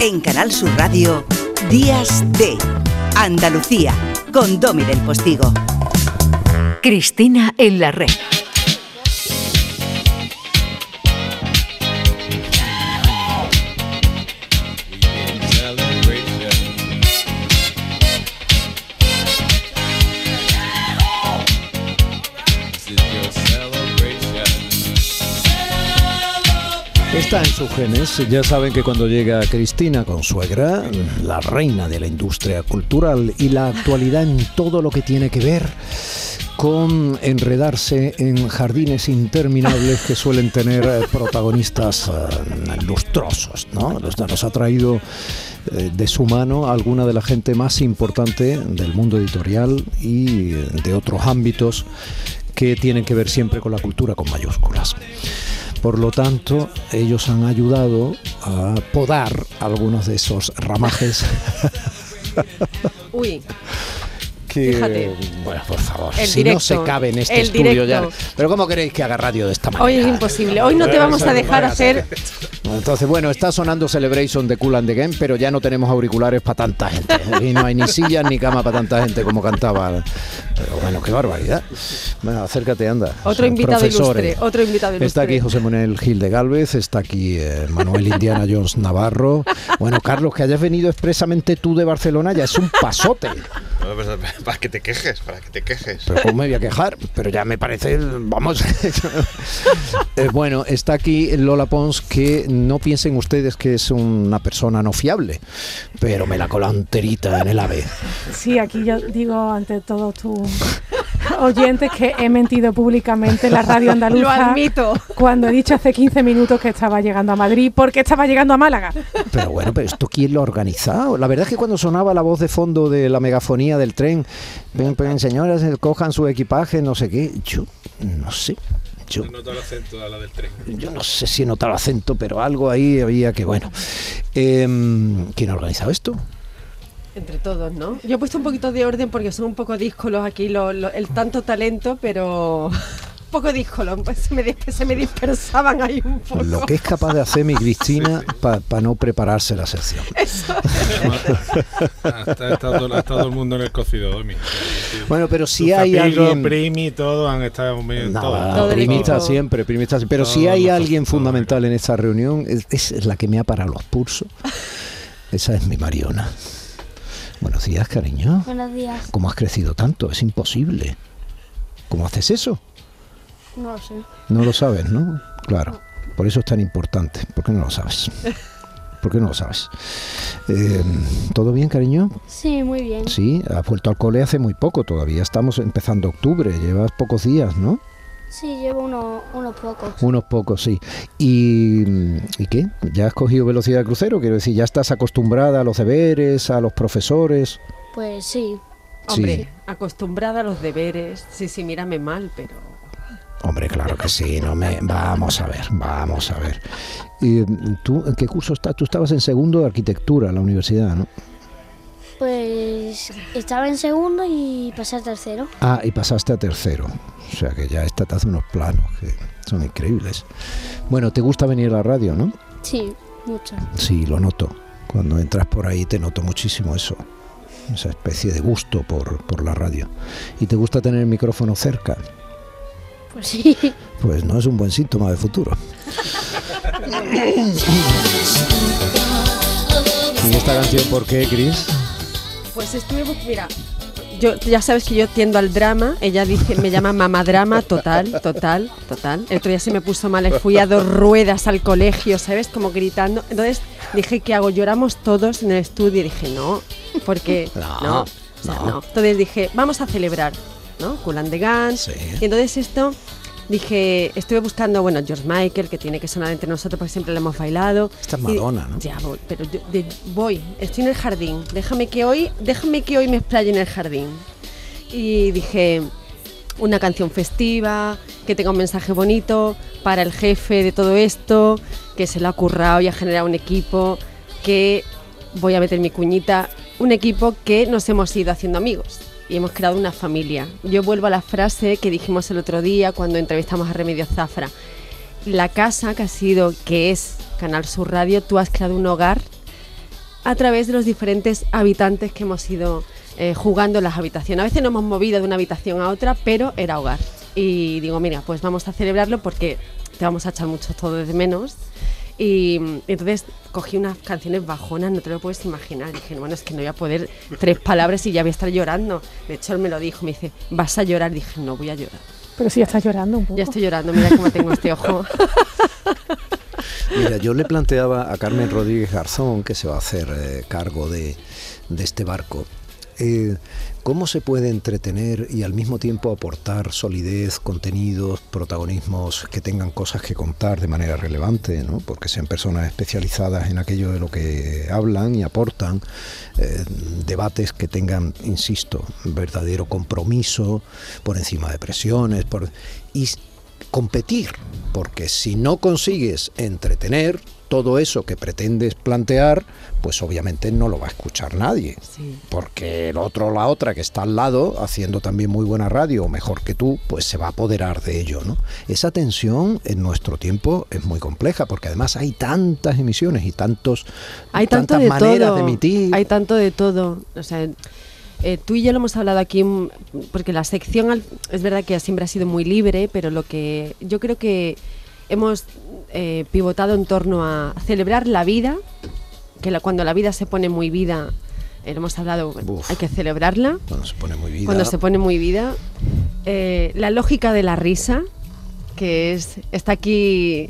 En Canal Sur Radio, Días de Andalucía, con Domi del Postigo. Cristina en la red. Está en sus genes. Ya saben que cuando llega Cristina con suegra, la reina de la industria cultural y la actualidad en todo lo que tiene que ver con enredarse en jardines interminables que suelen tener eh, protagonistas eh, lustrosos, ¿no? Nos, ha traído eh, de su mano alguna de la gente más importante del mundo editorial y de otros ámbitos que tienen que ver siempre con la cultura con mayúsculas. Por lo tanto, ellos han ayudado a podar algunos de esos ramajes. Uy, que, Fíjate. bueno, por favor, El si no se cabe en este estudio ya. Pero ¿cómo queréis que haga radio de esta manera? hoy es imposible. Hoy no te vamos a dejar hacer. Entonces, bueno, está sonando Celebration de Cool and the Game, pero ya no tenemos auriculares para tanta gente. Y no hay ni sillas ni cama para tanta gente como cantaba. Pero bueno, qué barbaridad. Bueno, acércate, anda. Otro invitado Profesores. ilustre. Otro invitado ilustre. Está aquí José Manuel Gil de Galvez, está aquí eh, Manuel Indiana Jones Navarro. Bueno, Carlos, que hayas venido expresamente tú de Barcelona ya es un pasote. Para que te quejes, para que te quejes. Pero ¿cómo me voy a quejar? Pero ya me parece, vamos. Eh, bueno, está aquí Lola Pons, que no piensen ustedes que es una persona no fiable, pero me la cola enterita en el ave. Sí, aquí yo digo ante todos tus oyentes que he mentido públicamente en la radio andaluza. Lo admito. Cuando he dicho hace 15 minutos que estaba llegando a Madrid, porque estaba llegando a Málaga. Pero bueno, pero esto quién lo ha organizado. La verdad es que cuando sonaba la voz de fondo de la megafonía del tren, ven, ven, señoras, cojan su equipaje, no sé qué, yo no sé. Yo, el acento a la del tren. yo no sé si he notado acento, pero algo ahí había que, bueno. Em, ¿Quién ha organizado esto? Entre todos, ¿no? Yo he puesto un poquito de orden porque son un poco díscolos aquí lo- lo- el tanto talento, pero un poco díscolos, pues se me, dis- se me dispersaban ahí un poco. Lo que es capaz de hacer mi Cristina para no prepararse la sección. Está, está todo, el mundo en el cocido, Domi. Bueno, pero si Tus hay amigos, alguien... Primi, todos han estado muy No. Todo equipo. siempre, primita siempre. Pero si hay alguien fundamental en esta reunión, es, es la que me ha parado los pulsos. Esa es mi Mariona. Buenos días, cariño. Buenos días. ¿Cómo has crecido tanto? Es imposible. ¿Cómo haces eso? No lo sé. No lo sabes, ¿no? Claro. Por eso es tan importante. ¿Por qué no lo sabes? ¿Por qué no lo sabes? Eh, ¿Todo bien, cariño? Sí, muy bien. Sí, has vuelto al cole hace muy poco. Todavía estamos empezando octubre. Llevas pocos días, ¿no? Sí, llevo uno- unos pocos. Unos pocos, sí. ¿Y, ¿Y qué? ¿Ya has cogido velocidad de crucero? Quiero decir, ¿ya estás acostumbrada a los deberes, a los profesores? Pues sí. Hombre, Sí. acostumbrada a los deberes. Sí, sí, mírame mal, pero... Hombre, claro que sí. No me... Vamos a ver, vamos a ver. Y, ¿Tú en qué curso estás? Tú estabas en segundo de arquitectura en la universidad, ¿no? Pues estaba en segundo y pasé al tercero. Ah, y pasaste a tercero. O sea que ya esta te hace unos planos que son increíbles. Bueno, ¿te gusta venir a la radio, no? Sí, mucho. Sí, lo noto. Cuando entras por ahí te noto muchísimo eso. Esa especie de gusto por, por la radio. ¿Y te gusta tener el micrófono cerca? Pues sí. Pues no es un buen síntoma de futuro. ¿Y esta canción por qué, Chris? Pues estuve, bu- mira, yo ya sabes que yo tiendo al drama, ella dice, me llama mamadrama, total, total, total. El otro día se me puso mal, fui a dos ruedas al colegio, ¿sabes? Como gritando. Entonces dije, ¿qué hago? Lloramos todos en el estudio y dije, no, porque No, no, o sea, no. no. Entonces dije, vamos a celebrar, ¿no? Cool and the Gang. Sí. Y entonces esto dije, estuve buscando, bueno, George Michael, que tiene que sonar entre nosotros porque siempre le hemos bailado. Esta es Y- Madonna, ¿no? Ya voy, pero yo- de- voy, estoy en el jardín. Déjame que hoy, déjame que hoy me explaye en el jardín. Y dije, una canción festiva, que tenga un mensaje bonito para el jefe de todo esto, que se lo ha currado y ha generado un equipo, que voy a meter mi cuñita, un equipo que nos hemos ido haciendo amigos y hemos creado una familia. Yo vuelvo a la frase que dijimos el otro día cuando entrevistamos a Remedio Zafra. La casa que ha sido, que es Canal Sur Radio, tú has creado un hogar a través de los diferentes habitantes que hemos ido eh, jugando en las habitaciones. A veces nos hemos movido de una habitación a otra, pero era hogar. Y digo, mira, pues vamos a celebrarlo porque te vamos a echar mucho todo de menos. Y entonces cogí unas canciones bajonas, no te lo puedes imaginar. Dije, bueno, es que no voy a poder tres palabras y ya voy a estar llorando. De hecho, él me lo dijo, me dice, ¿vas a llorar? Dije, no voy a llorar. Pero si ya estás llorando un poco. Ya estoy llorando, mira cómo tengo este ojo. Mira, yo le planteaba a Carmen Rodríguez Garzón, que se va a hacer eh, cargo de, de este barco, eh, ¿cómo se puede entretener y al mismo tiempo aportar solidez, contenidos, protagonismos que tengan cosas que contar de manera relevante, ¿no? porque sean personas especializadas en aquello de lo que hablan y aportan, eh, debates que tengan, insisto, verdadero compromiso por encima de presiones, por, y competir, porque si no consigues entretener, todo eso que pretendes plantear, pues obviamente no lo va a escuchar nadie. Sí. Porque el otro o la otra que está al lado, haciendo también muy buena radio, o mejor que tú, pues se va a apoderar de ello, ¿no? Esa tensión en nuestro tiempo es muy compleja, porque además hay tantas emisiones y tantos Hay tanto tantas de maneras todo. de emitir. Hay tanto de todo. O sea, eh, tú y yo lo hemos hablado aquí, mm, porque la sección es verdad que siempre ha sido muy libre, pero lo que yo creo que hemos eh, pivotado en torno a celebrar la vida, que la- cuando la vida se pone muy vida, eh, lo hemos hablado, Uf. hay que celebrarla. Cuando se pone muy vida. Cuando se pone muy vida. Eh, la lógica de la risa, que es está aquí.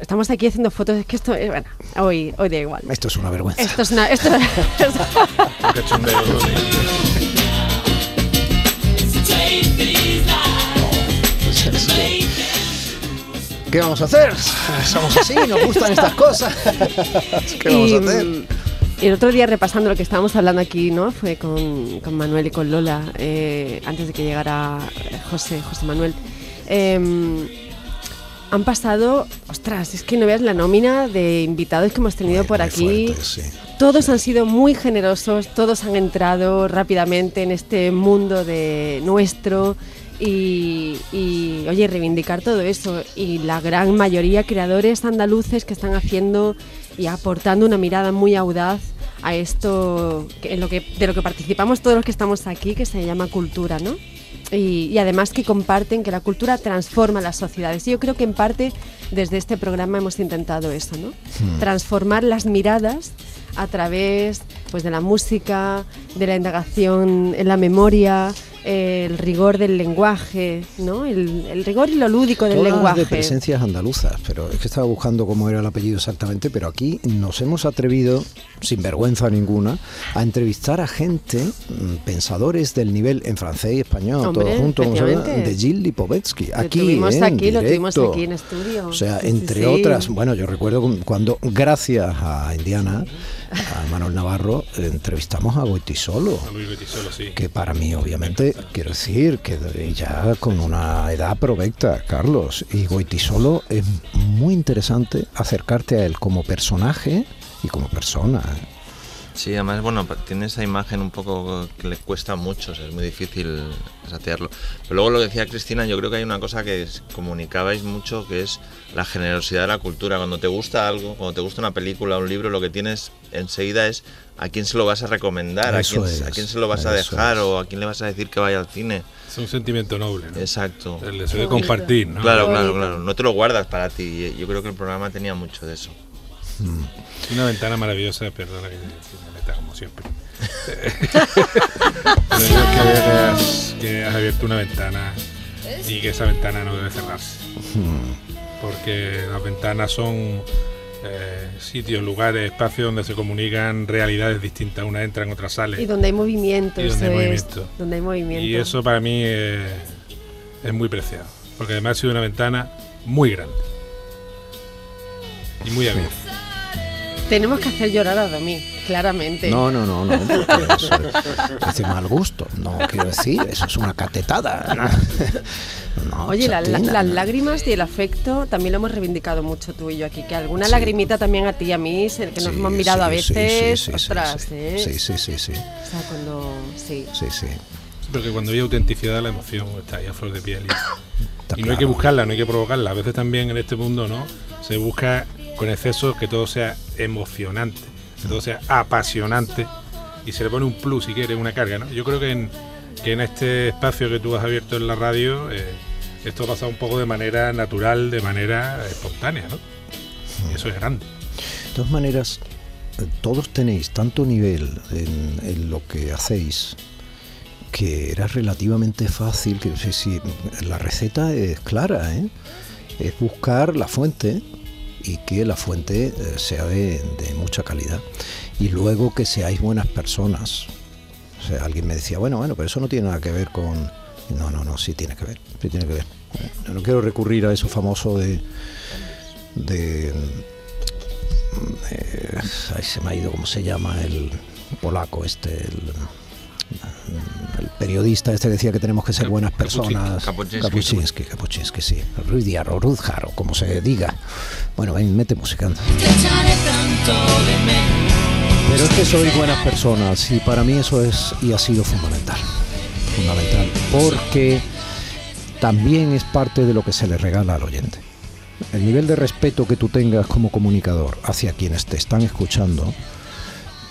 Estamos aquí haciendo fotos. Es que esto, bueno, hoy, hoy da igual. Esto es una vergüenza. Esto es una. Esto, Cachondeo, ¿Qué vamos a hacer? Somos así, nos gustan estas cosas. ¿Qué vamos y, a hacer? mm, el otro día repasando lo que estábamos hablando aquí, ¿no? Fue con, con Manuel y con Lola, eh, antes de que llegara eh, José, José Manuel. Em, han pasado, ostras, es que no veas la nómina de invitados que hemos tenido Muy, por muy aquí. fuerte, sí. Todos han sido muy generosos, todos han entrado rápidamente en este mundo de nuestro y, y, oye, reivindicar todo eso. Y la gran mayoría creadores andaluces que están haciendo y aportando una mirada muy audaz a esto en lo que, de lo que participamos todos los que estamos aquí, que se llama cultura, ¿no? Y, y además que comparten que la cultura transforma las sociedades. Y yo creo que en parte desde este programa hemos intentado eso, ¿no? Transformar las miradas a través pues, de la música, de la indagación en la memoria, el rigor del lenguaje, ¿no? El, el rigor y lo lúdico del Todas lenguaje. de presencias andaluzas, pero es que estaba buscando cómo era el apellido exactamente, pero aquí nos hemos atrevido, sin vergüenza ninguna, a entrevistar a gente, mm, pensadores del nivel en francés y español, Hombre, todos juntos, de Gilles Lipovetsky. Lo Aquí, tuvimos ¿eh? en aquí, lo tuvimos aquí en estudio. O sea, entre sí. otras, bueno, yo recuerdo cu- cuando, gracias a Indiana, a Manuel Navarro, entrevistamos a Goitisolo A Luis Betisolo, sí. que para mí obviamente quiero decir que ya con una edad provecta Carlos y Goitisolo es muy interesante acercarte a él como personaje y como persona. Sí, además, bueno, tiene esa imagen un poco que le cuesta mucho, o sea, es muy difícil satearlo. Pero luego lo que decía Cristina, yo creo que hay una cosa que es- comunicabais mucho, que es la generosidad de la cultura. Cuando te gusta algo, cuando te gusta una película, un libro, lo que tienes enseguida es a quién se lo vas a recomendar, a quién, a es, quién se lo vas a dejar es. o a quién le vas a decir que vaya al cine. Es un sentimiento noble, ¿no? Exacto. El deseo de compartir, ¿no? Claro, claro, claro. No te lo guardas para ti. Yo creo que el programa tenía mucho de eso. Es una ventana maravillosa, perdona que me meta como siempre. Pero es que has abierto una ventana y que esa ventana no debe cerrarse. Porque las ventanas son eh, sitios, lugares, espacios donde se comunican realidades distintas. Una entra, en otra sale. Y donde hay movimiento, Y donde hay es, movimiento. Donde hay movimiento. Y eso para mí eh, es muy preciado. Porque además ha sido una ventana muy grande. Y muy abierta. Tenemos que hacer llorar a Domi, claramente. no no no no eso es de mal gusto no quiero decir eso es una catetada No, Oye, la- la- las no. lágrimas y el afecto también lo hemos reivindicado mucho tú y yo aquí. Que alguna Sí. lagrimita también a ti y a mí, que nos Sí, hemos mirado a sí, sí, veces. sí, sí, sí, ostras, sí. ¿eh? sí sí sí sí O sea, cuando. Sí. sí sí Porque cuando hay autenticidad, la emoción está ahí a flor de piel. Y, y no hay que buscarla, no hay que provocarla. A veces también en este mundo, ¿no? Se busca con exceso que todo sea emocionante. que todo sea apasionante y se le pone un plus si quiere, una carga, ¿no? Yo creo que en, que en este espacio que tú has abierto en la radio, eh, esto ha pasado un poco de manera natural, de manera espontánea, ¿no? Y eso es grande. De todas maneras, todos tenéis tanto nivel en, en lo que hacéis que era relativamente fácil, que sí, sí, la receta es clara, ¿eh? es buscar la fuente y que la fuente eh, sea de, mucha calidad. Y luego que seáis buenas personas. O sea, alguien me decía, bueno, bueno, pero eso no tiene nada que ver con... No, no, no, sí tiene que ver, sí tiene que ver. Yo no quiero recurrir a eso famoso de... de eh, ay, se me ha ido cómo se llama el polaco este, el periodista este decía que tenemos que ser buenas personas. Kapuczynski. Kapuczynski, sí. Rudyard o Rudjar o como se diga. Bueno, ven, mete música. anda. Pero es que sois buenas personas y para mí eso es y ha sido fundamental. Fundamental. Porque también es parte de lo que se le regala al oyente. El nivel de respeto que tú tengas como comunicador hacia quienes te están escuchando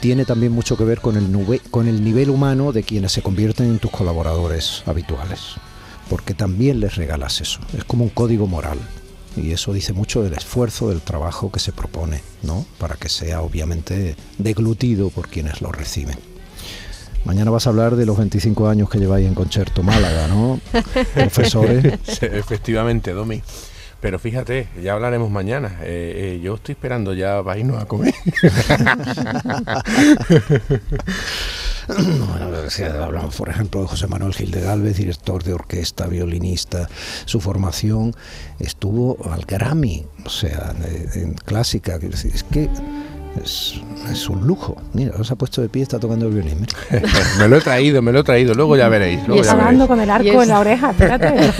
tiene también mucho que ver con el, nube- con el nivel humano de quienes se convierten en tus colaboradores habituales. Porque también les regalas eso. Es como un código moral. Y eso dice mucho del esfuerzo, del trabajo que se propone, ¿no? Para que sea obviamente deglutido por quienes lo reciben. Mañana vas a hablar de los 25 años que lleváis en Concierto Málaga, ¿no? Profesores. Efectivamente, Domi. Pero fíjate, ya hablaremos mañana. Eh, eh, yo estoy esperando ya para a comer. Hablamos, por ejemplo, de José Manuel Gil de Galvez, director de orquesta, violinista. Su formación estuvo al Grammy, o sea, de- en clásica. Es que es, es un lujo. Mira, se ha puesto de pie, está tocando el violín. mira. me lo he traído, me lo he traído. Luego ya veréis. Luego es ya veréis. Hablando con el arco Y es- en la oreja, espérate,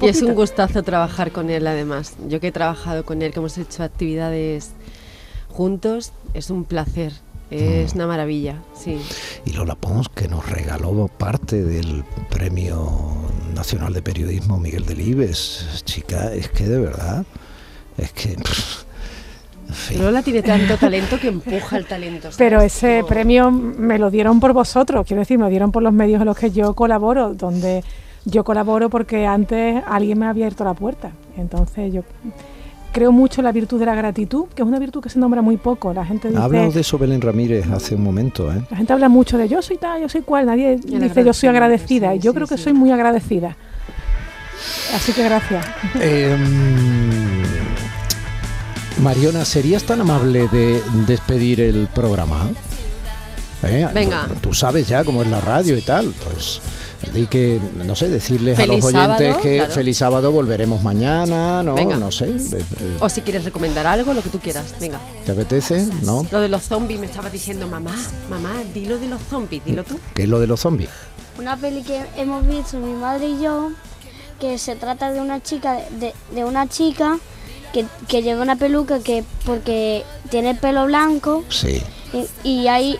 Y es un gustazo trabajar con él además. Yo que he trabajado con él, que hemos hecho actividades juntos, es un placer. Es una maravilla, sí. Y Lola Pons, que nos regaló parte del Premio Nacional de Periodismo Miguel Delibes. Chica, es que de verdad, es que... pff, fin. Lola tiene tanto talento que empuja el talento. ¿sabes? Pero ese Como- premio me lo dieron por vosotros, quiero decir, me lo dieron por los medios en los que yo colaboro, donde yo colaboro porque antes alguien me ha abierto la puerta. Entonces yo creo mucho en la virtud de la gratitud, que es una virtud que se nombra muy poco. La gente dice, hablado de eso Belén Ramírez hace un momento, ¿eh? la gente habla mucho de yo soy tal, yo soy cual, nadie dice yo soy agradecida. sí, y yo sí, creo que sí. soy muy agradecida. Así que gracias. Em, Mariona, ¿serías tan amable de despedir el programa? ¿Eh? Venga. Tú sabes ya cómo es la radio y tal, pues di que, no sé, decirles a los oyentes sábado, que claro. feliz sábado volveremos mañana, ¿no? Venga. No sé, eh, O si quieres recomendar algo, lo que tú quieras. Venga. ¿te apetece? ¿No? Lo de los zombies me estaba diciendo, mamá, mamá, dilo de los zombies, dilo tú. ¿Qué es lo de los zombies? Una peli que hemos visto mi madre y yo, que se trata de una chica, de, de una chica que, que lleva una peluca que porque tiene el pelo blanco Sí, y, y hay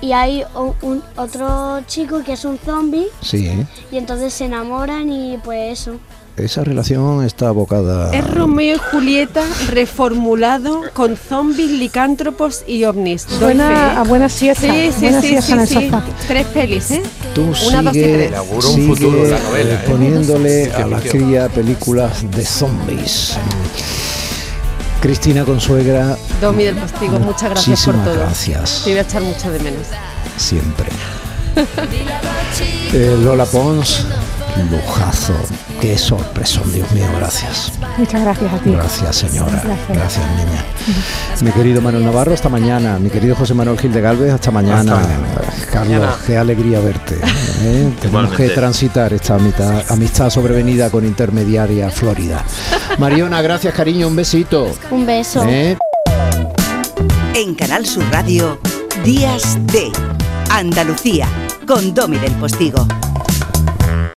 y hay un, otro chico que es un zombie sí, ¿eh? y entonces se enamoran y pues eso. Esa relación está abocada... Es Romeo y Julieta reformulado con zombies, licántropos y ovnis. Buena, a fe. buena siesta. Sí, sí, buena sí, siesta sí, en el sí. sofá. Tres pelis, ¿eh? Tú Una, dos y sigue, tres. Un sigue, futuro la novela, eh, ¿eh? poniéndole a la cría películas de zombies. Cristina Consuegra, Domi del Postigo, muchas gracias por todo. gracias. Te voy a echar mucho de menos. siempre. Eh, Lola Pons, lujazo. Qué sorpresón, Dios mío, gracias. Muchas gracias a ti. Gracias, señora. Gracias, niña. Mi querido Manuel Navarro, hasta mañana. Mi querido José Manuel Gil de Galvez, hasta mañana. Carlos, Mañana. qué alegría verte. ¿eh? Tenemos Igualmente. que transitar esta amistad, amistad sobrevenida con intermediaria Florida. Mariona, gracias, cariño, un besito. Un beso. ¿eh? En Canal Sur Radio, Días de Andalucía, con Domi del Postigo.